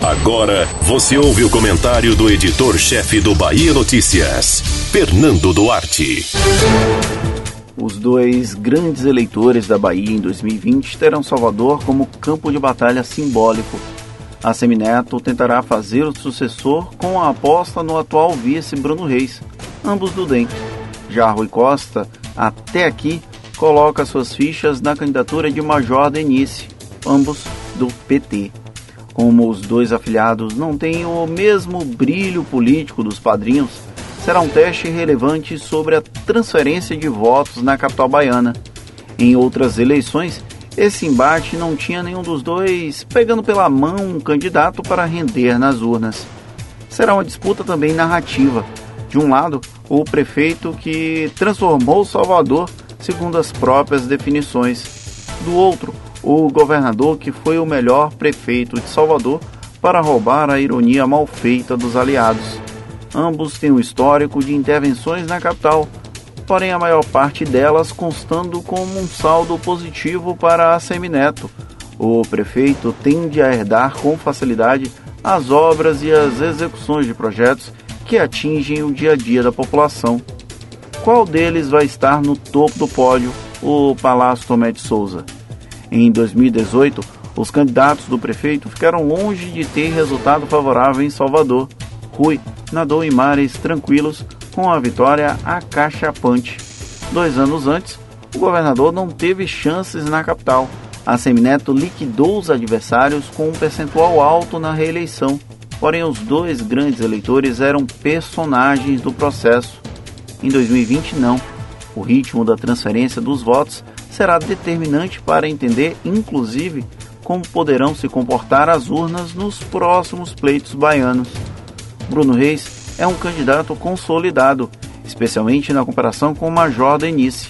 Agora você ouve o comentário do editor-chefe do Bahia Notícias, Fernando Duarte. Os dois grandes eleitores da Bahia em 2020 terão Salvador como campo de batalha simbólico. A Semineto tentará fazer o sucessor com a aposta no atual vice Bruno Reis, ambos do DEM. Já Rui Costa, até aqui, coloca suas fichas na candidatura de Major Denise, ambos do PT. Como os dois afiliados não têm o mesmo brilho político dos padrinhos, será um teste relevante sobre a transferência de votos na capital baiana. Em outras eleições, esse embate não tinha nenhum dos dois pegando pela mão um candidato para render nas urnas. Será uma disputa também narrativa. De um lado, o prefeito que transformou Salvador segundo as próprias definições. Do outro, o governador que foi o melhor prefeito de Salvador para roubar a ironia mal feita dos aliados. Ambos têm um histórico de intervenções na capital, porém a maior parte delas constando como um saldo positivo para a Semineto. O prefeito tende a herdar com facilidade as obras e as execuções de projetos que atingem o dia a dia da população. Qual deles vai estar no topo do pódio? O Palácio Tomé de Souza. Em 2018, os candidatos do prefeito ficaram longe de ter resultado favorável em Salvador. Rui nadou em mares tranquilos com a vitória acachapante. Dois anos antes, o governador não teve chances na capital. A Semineto liquidou os adversários com um percentual alto na reeleição. Porém, os dois grandes eleitores eram personagens do processo. Em 2020, não. O ritmo da transferência dos votos será determinante para entender, inclusive, como poderão se comportar as urnas nos próximos pleitos baianos. Bruno Reis é um candidato consolidado, especialmente na comparação com o Major Denise.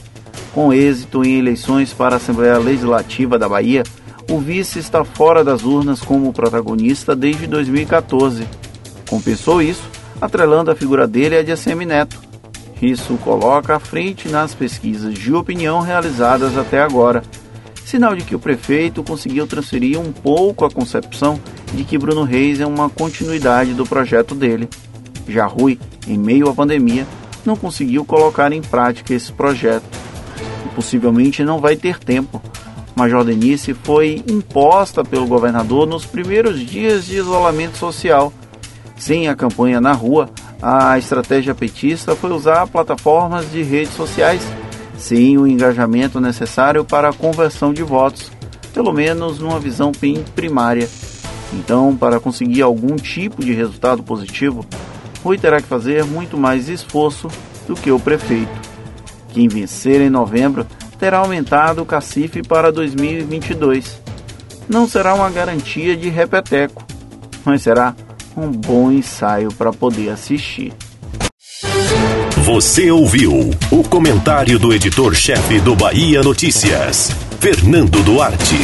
Com êxito em eleições para a Assembleia Legislativa da Bahia, o vice está fora das urnas como protagonista desde 2014. Compensou isso, atrelando a figura dele à de ACM Neto, isso coloca à frente nas pesquisas de opinião realizadas até agora. Sinal de que o prefeito conseguiu transferir um pouco a concepção de que Bruno Reis é uma continuidade do projeto dele. Já Rui, em meio à pandemia, não conseguiu colocar em prática esse projeto. E possivelmente não vai ter tempo. Major Denise foi imposta pelo governador nos primeiros dias de isolamento social. Sem a campanha na rua, a estratégia petista foi usar plataformas de redes sociais sem o engajamento necessário para a conversão de votos, pelo menos numa visão bem primária. Então, para conseguir algum tipo de resultado positivo, Rui terá que fazer muito mais esforço do que o prefeito. Quem vencer em novembro terá aumentado o cacife para 2022. Não será uma garantia de repeteco, mas será um bom ensaio para poder assistir. Você ouviu o comentário do editor-chefe do Bahia Notícias, Fernando Duarte.